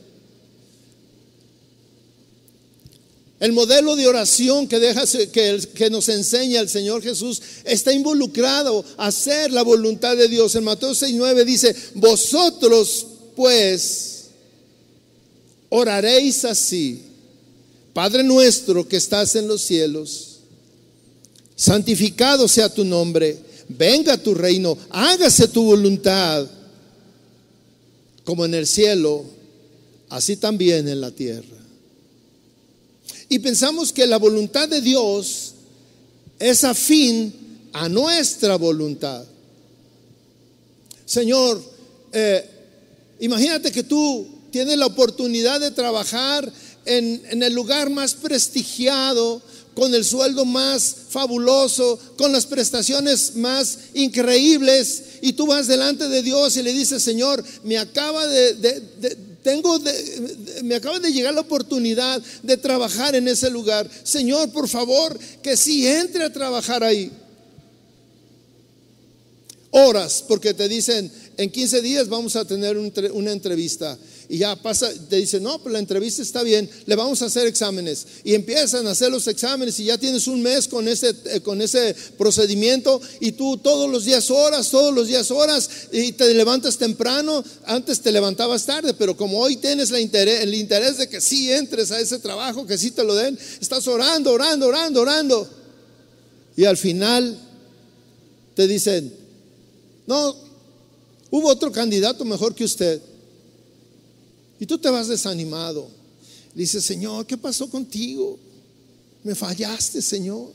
El modelo de oración que, deja, que, que, nos enseña el Señor Jesús está involucrado a hacer la voluntad de Dios. En Mateo 6, 9 dice, vosotros pues oraréis así. Padre nuestro que estás en los cielos, santificado sea tu nombre, venga tu reino, hágase tu voluntad como en el cielo, así también en la tierra. Y pensamos que la voluntad de Dios es afín a nuestra voluntad. Señor, eh, imagínate que tú tienes la oportunidad de trabajar en, en el lugar más prestigiado, con el sueldo más fabuloso, con las prestaciones más increíbles, y tú vas delante de Dios y le dices, Señor, me acaba de, tengo me acaba de llegar la oportunidad de trabajar en ese lugar. Señor, por favor, que sí entre a trabajar ahí. Horas, porque te dicen, en 15 días vamos a tener una entrevista y ya pasa, te dice, no, pues la entrevista está bien, le vamos a hacer exámenes. Y empiezan a hacer los exámenes y ya tienes un mes con ese, eh, con ese procedimiento y tú todos los días horas, todos los días horas y te levantas temprano, antes te levantabas tarde, pero como hoy tienes interés, el interés de que sí entres a ese trabajo, que sí te lo den, estás orando, orando, orando, orando. Y al final te dicen, no, hubo otro candidato mejor que usted. Y tú te vas desanimado. Dices, Señor, ¿qué pasó contigo? Me fallaste, Señor.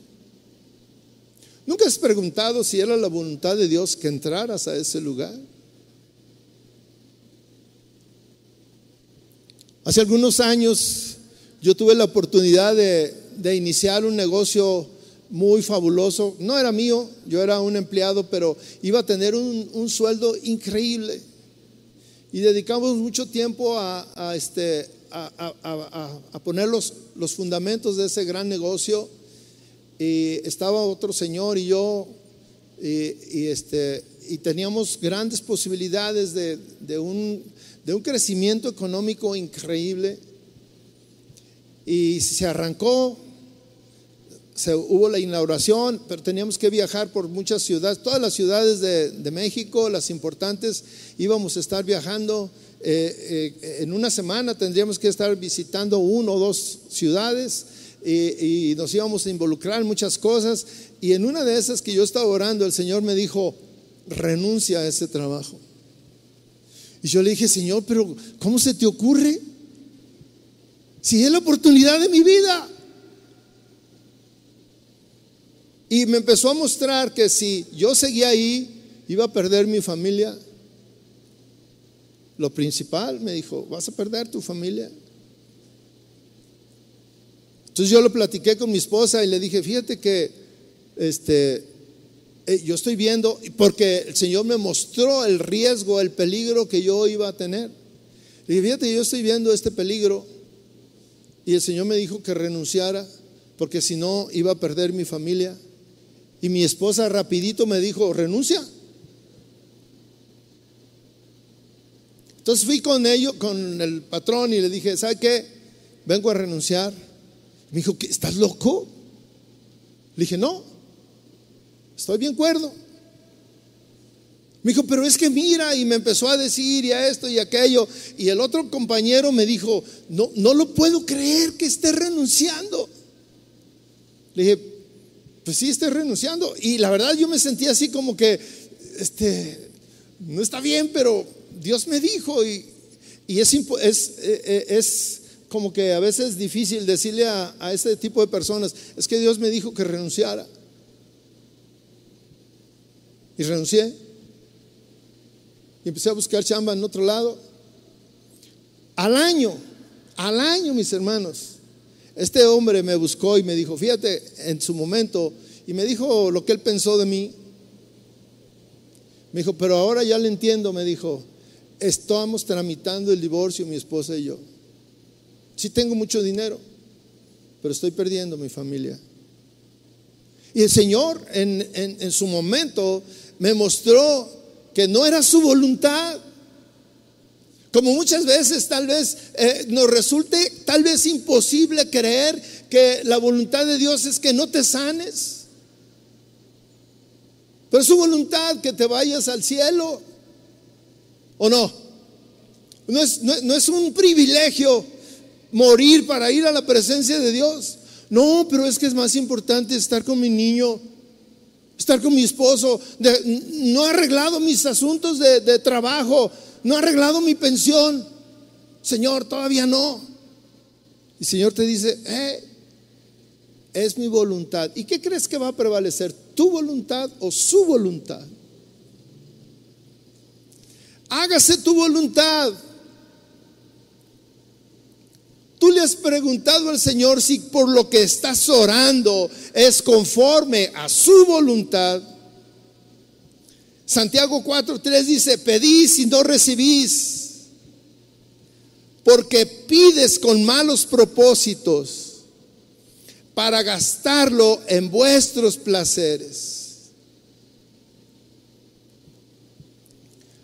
¿Nunca has preguntado si era la voluntad de Dios que entraras a ese lugar? Hace algunos años yo tuve la oportunidad de, iniciar un negocio muy fabuloso. No era mío, yo era un empleado, pero iba a tener un sueldo increíble y dedicamos mucho tiempo a, este, a, poner los, fundamentos de ese gran negocio. Y estaba otro señor y yo, y, este, y teníamos grandes posibilidades de, un, de un crecimiento económico increíble. Y se arrancó, se, hubo la inauguración, pero teníamos que viajar por muchas ciudades, todas las ciudades de, México, las importantes, íbamos a estar viajando. Eh, eh, en una semana tendríamos que estar visitando uno o dos ciudades y, y nos íbamos a involucrar en muchas cosas. Y en una de esas que yo estaba orando, el Señor me dijo, renuncia a ese trabajo. Y yo le dije, Señor, pero ¿cómo se te ocurre? Si es la oportunidad de mi vida. Y me empezó a mostrar que si yo seguía ahí, iba a perder mi familia. Lo principal, me dijo, vas a perder tu familia. Entonces yo lo platiqué con mi esposa y le dije, fíjate que este, eh, yo estoy viendo, porque el Señor me mostró el riesgo, el peligro que yo iba a tener. Le dije, fíjate, yo estoy viendo este peligro. Y el Señor me dijo que renunciara, porque si no iba a perder mi familia. Y mi esposa rapidito me dijo, renuncia. Entonces fui con ellos, con el patrón y le dije, ¿sabe qué? Vengo a renunciar. Me dijo, ¿estás loco? Le dije, no, estoy bien cuerdo. Me dijo, pero es que mira, y me empezó a decir y a esto y aquello. Y el otro compañero me dijo, no, no lo puedo creer que esté renunciando. Le dije, pues sí, esté renunciando. Y la verdad yo me sentía así como que, este, no está bien, pero Dios me dijo y, es, es, eh, eh, es, como que a veces difícil decirle a, a ese tipo de personas, es que Dios me dijo que renunciara. Y renuncié. Y empecé a buscar chamba en otro lado. Al año, al año, mis hermanos, este hombre me buscó y me dijo, fíjate, en su momento, y me dijo lo que él pensó de mí. Me dijo, pero ahora ya le entiendo, me dijo, estamos tramitando el divorcio mi esposa y yo. Sí tengo mucho dinero, pero estoy perdiendo mi familia. Y el Señor en, en su momento me mostró que no era su voluntad. Como muchas veces tal vez eh, nos resulte tal vez imposible creer que la voluntad de Dios es que no te sanes. Pero es su voluntad que te vayas al cielo. ¿O no? No es, no es un privilegio morir para ir a la presencia de Dios. No, pero es que es más importante estar con mi niño estar con mi esposo, no he arreglado mis asuntos de, trabajo, no he arreglado mi pensión. Señor, todavía no. Y el Señor te dice, eh, es mi voluntad. ¿Y qué crees que va a prevalecer? ¿Tu voluntad o su voluntad? Hágase tu voluntad. Tú le has preguntado al Señor si por lo que estás orando es conforme a su voluntad. Santiago 4:3 dice, pedís y no recibís, porque pides con malos propósitos para gastarlo en vuestros placeres.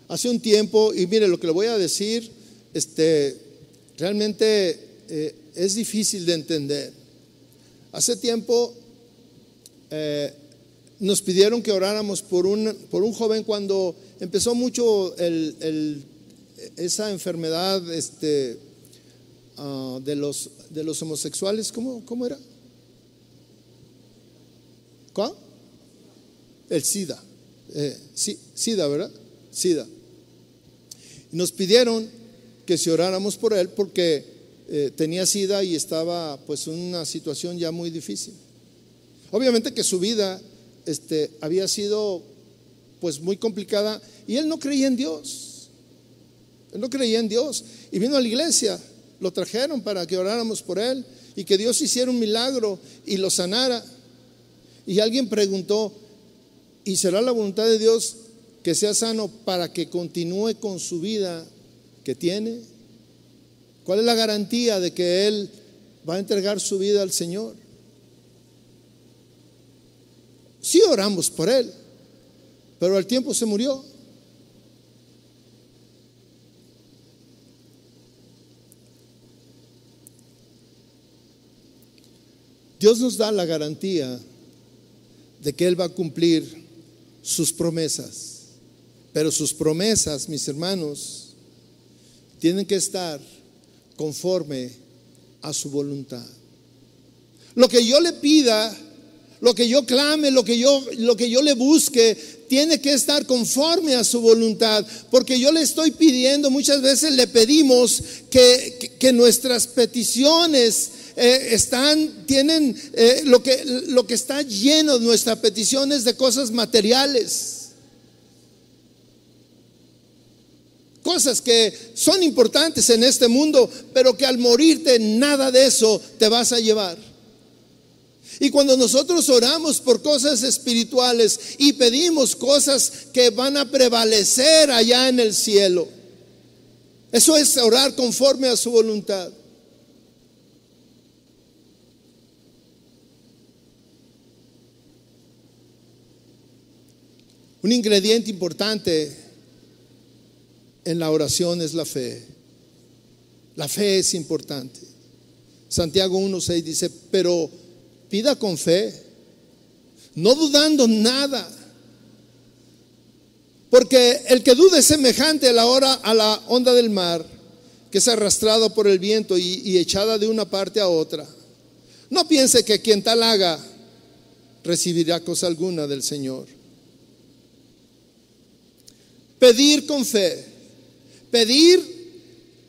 Hace un tiempo, y mire lo que le voy a decir, este, realmente eh, es difícil de entender. Hace tiempo eh, nos pidieron que oráramos por un, por un joven cuando empezó mucho esa enfermedad este, ah, de, los, de los homosexuales. ¿Cómo, cómo era? ¿Cuál? El SIDA. Eh, SIDA, ¿verdad? SIDA. Nos pidieron que si oráramos por él porque eh, tenía sida y estaba pues en una situación ya muy difícil. Obviamente que su vida este, había sido pues muy complicada y él no creía en Dios. Él no creía en Dios y vino a la iglesia, lo trajeron para que oráramos por él y que Dios hiciera un milagro y lo sanara. Y alguien preguntó, ¿y será la voluntad de Dios que sea sano para que continúe con su vida que tiene? ¿Cuál es la garantía de que Él va a entregar su vida al Señor? Sí oramos por Él, pero al tiempo se murió. Dios nos da la garantía de que Él va a cumplir sus promesas. Pero sus promesas, mis hermanos, tienen que estar conforme a su voluntad. Lo que yo le pida, lo que yo clame, lo que yo, lo que yo le busque, tiene que estar conforme a su voluntad, porque yo le estoy pidiendo, muchas veces le pedimos que, que, nuestras peticiones eh, están, tienen eh, lo, que, lo que está lleno de nuestras peticiones de cosas materiales. cosas que son importantes en este mundo, pero que al morirte nada de eso te vas a llevar. Y cuando nosotros oramos por cosas espirituales y pedimos cosas que van a prevalecer allá en el cielo, eso es orar conforme a su voluntad. Un ingrediente importante en la oración es la fe. La fe es importante. Santiago 1.6 dice, pero pida con fe, no dudando nada, Porque el que dude es semejante a la, hora, a la onda del mar, que es arrastrado por el viento y, y echada de una parte a otra. No piense que quien tal haga recibirá cosa alguna del Señor. Pedir con fe, pedir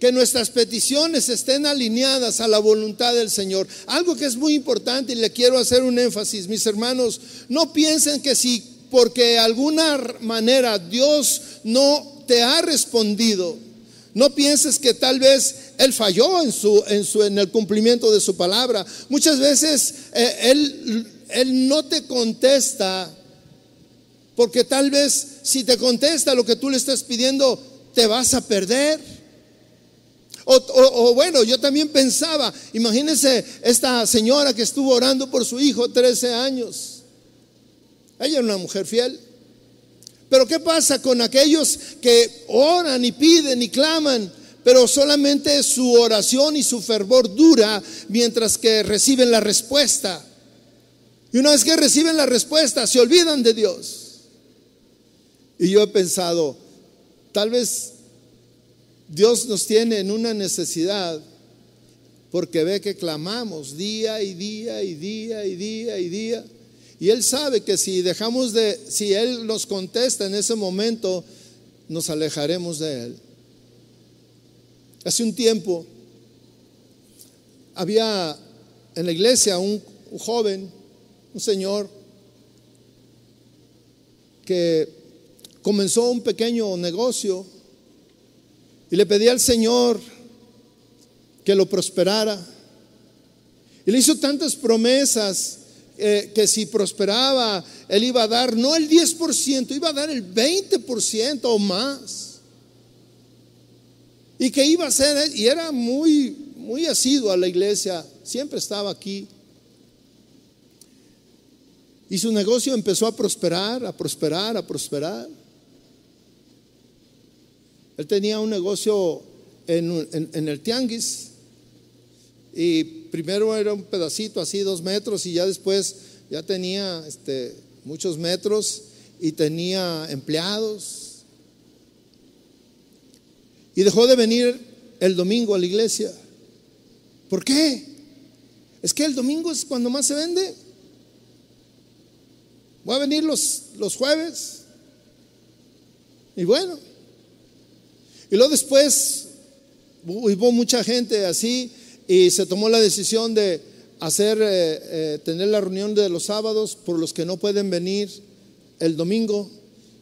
que nuestras peticiones estén alineadas a la voluntad del Señor. Algo que es muy importante y le quiero hacer un énfasis, mis hermanos, no piensen que si porque de alguna manera Dios no te ha respondido, no pienses que tal vez Él falló en, su, en, su, en el cumplimiento de su palabra. Muchas veces eh, él, él no te contesta porque tal vez si te contesta lo que tú le estás pidiendo, te vas a perder. O, bueno, yo también pensaba, imagínense esta señora que estuvo orando por su hijo 13 años. Ella era una mujer fiel. Pero ¿qué pasa con aquellos que oran y piden y claman, pero solamente su oración y su fervor dura mientras que reciben la respuesta? Y una vez que reciben la respuesta, se olvidan de Dios. Y yo he pensado, tal vez Dios nos tiene en una necesidad porque ve que clamamos día y día y día y día y día. Y Él sabe que si dejamos de, si Él nos contesta en ese momento, nos alejaremos de Él. Hace un tiempo había en la iglesia un, un joven, un señor, que comenzó un pequeño negocio y le pedí al Señor que lo prosperara. Y le hizo tantas promesas eh, que si prosperaba, él iba a dar no el 10%, iba a dar el 20% o más. Y que iba a ser, y era muy, muy asiduo a la iglesia, siempre estaba aquí. Y su negocio empezó a prosperar, a prosperar, a prosperar. Él tenía un negocio en, el tianguis y primero era un pedacito así, dos metros, y ya después ya tenía este, muchos metros y tenía empleados. Y dejó de venir el domingo a la iglesia. ¿Por qué? Es que el domingo es cuando más se vende. Voy a venir los, los jueves. Y bueno, y luego después hubo mucha gente así y se tomó la decisión de hacer, eh, eh, tener la reunión de los sábados por los que no pueden venir el domingo.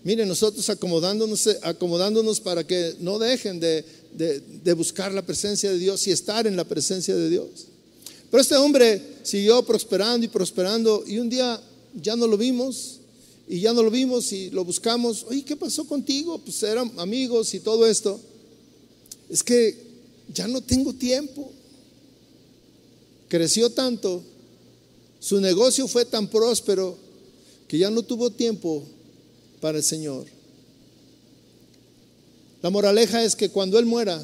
Miren, nosotros acomodándonos, acomodándonos para que no dejen de, de buscar la presencia de Dios y estar en la presencia de Dios. Pero este hombre siguió prosperando y prosperando y un día ya no lo vimos y ya no lo vimos y lo buscamos. Oye, ¿qué pasó contigo? Pues eran amigos y todo esto. Es que ya no tengo tiempo. Creció tanto, su negocio fue tan próspero que ya no tuvo tiempo para el Señor. La moraleja es que cuando Él muera,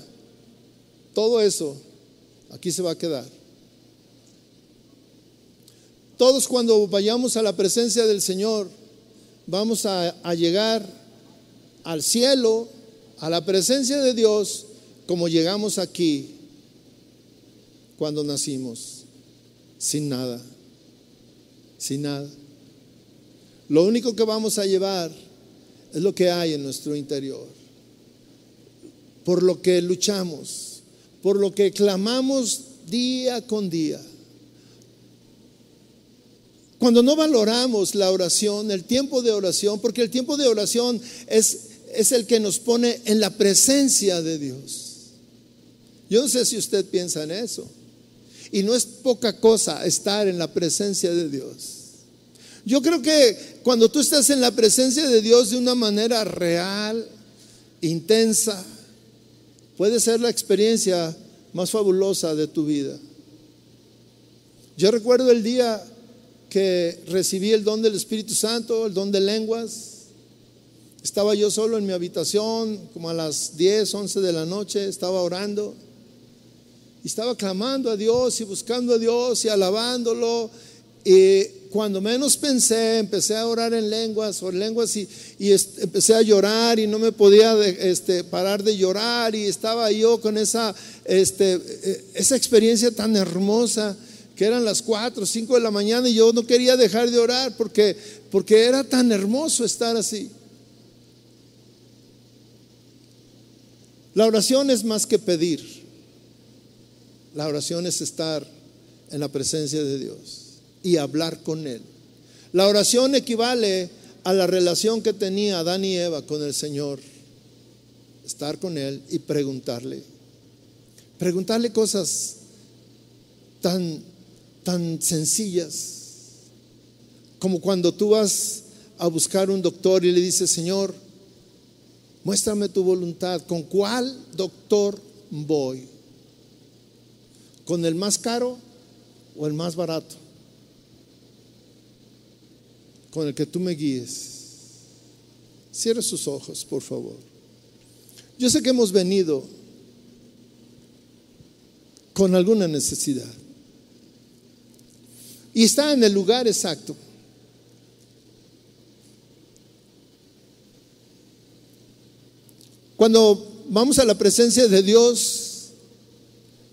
todo eso aquí se va a quedar. Todos cuando vayamos a la presencia del Señor, vamos a, llegar al cielo, a la presencia de Dios, como llegamos aquí cuando nacimos, sin nada, sin nada. Lo único que vamos a llevar es lo que hay en nuestro interior, por lo que luchamos, por lo que clamamos día con día. Cuando no valoramos la oración, el tiempo de oración, porque el tiempo de oración es, es el que nos pone en la presencia de Dios. Yo no sé si usted piensa en eso. Y no es poca cosa estar en la presencia de Dios. Yo creo que cuando tú estás en la presencia de Dios de una manera real, intensa, puede ser la experiencia más fabulosa de tu vida. Yo recuerdo el día que recibí el don del Espíritu Santo, el don de lenguas. Estaba yo solo en mi habitación, como a las 10, 11 de la noche, estaba orando. Y estaba clamando a Dios y buscando a Dios y alabándolo. Y cuando menos pensé, empecé a orar en lenguas o lenguas y, empecé a llorar y no me podía este, parar de llorar y estaba yo con esa, este, esa experiencia tan hermosa que eran las 4 o 5 de la mañana y yo no quería dejar de orar porque, porque era tan hermoso estar así. La oración es más que pedir. La oración es estar en la presencia de Dios y hablar con Él. La oración equivale a la relación que tenía Adán y Eva con el Señor. Estar con Él y preguntarle. Preguntarle cosas tan, tan sencillas como cuando tú vas a buscar un doctor y le dices, Señor, muéstrame tu voluntad. ¿Con cuál doctor voy? ¿Con el más caro o el más barato? con el que tú me guíes. Cierre sus ojos, por favor. Yo sé que hemos venido con alguna necesidad. Y está en el lugar exacto. Cuando vamos a la presencia de Dios,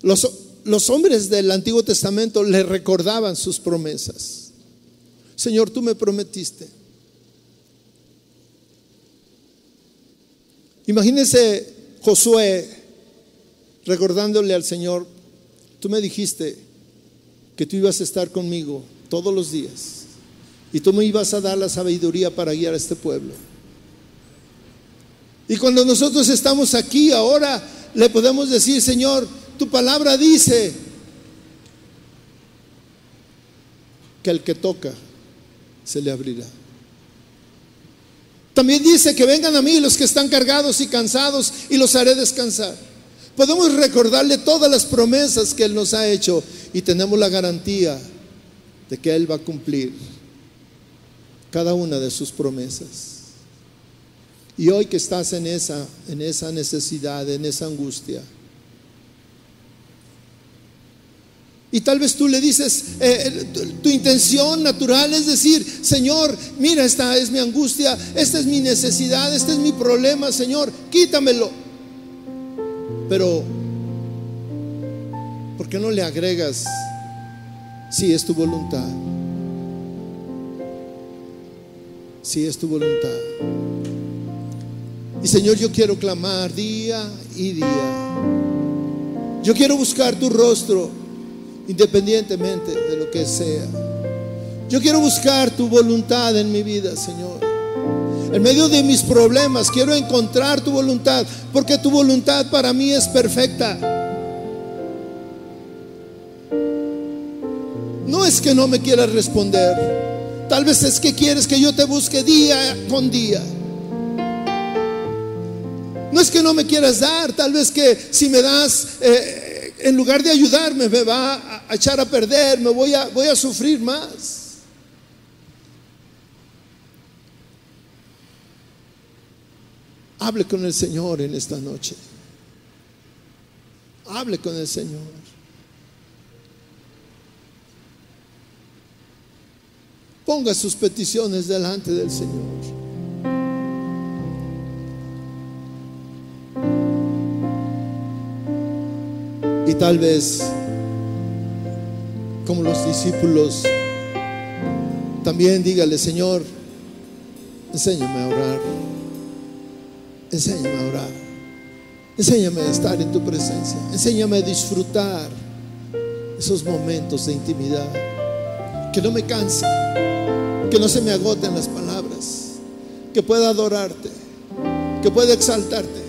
los, los hombres del Antiguo Testamento le recordaban sus promesas. Señor, tú me prometiste. Imagínese Josué recordándole al Señor, tú me dijiste que tú ibas a estar conmigo todos los días y tú me ibas a dar la sabiduría para guiar a este pueblo. Y cuando nosotros estamos aquí ahora, le podemos decir, Señor, tu palabra dice que el que toca se le abrirá. También dice que vengan a mí los que están cargados y cansados y los haré descansar. Podemos recordarle todas las promesas que Él nos ha hecho y tenemos la garantía de que Él va a cumplir cada una de sus promesas. Y hoy que estás en esa, en esa necesidad, en esa angustia, Y tal vez tú le dices, eh, tu, intención natural es decir, Señor, mira, esta es mi angustia, esta es mi necesidad, este es mi problema, Señor, quítamelo. Pero, ¿por qué no le agregas si es tu voluntad? Si es tu voluntad. Y Señor, yo quiero clamar día y día. Yo quiero buscar tu rostro independientemente de lo que sea. Yo quiero buscar tu voluntad en mi vida, Señor. En medio de mis problemas quiero encontrar tu voluntad, porque tu voluntad para mí es perfecta. No es que no me quieras responder, tal vez es que quieres que yo te busque día con día. No es que no me quieras dar, tal vez que si me das... Eh, en lugar de ayudarme, me va a echar a perder, me voy a, voy a sufrir más. Hable con el Señor en esta noche. Hable con el Señor. Ponga sus peticiones delante del Señor. Y tal vez, como los discípulos, también dígale, Señor, enséñame a orar. Enséñame a orar. Enséñame a estar en tu presencia. Enséñame a disfrutar esos momentos de intimidad. Que no me canse. Que no se me agoten las palabras. Que pueda adorarte. Que pueda exaltarte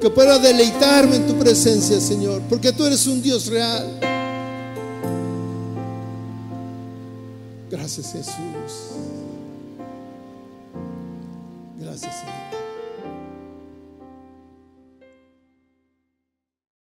que pueda deleitarme en tu presencia, Señor, porque tú eres un Dios real. Gracias, Jesús. Gracias, Señor.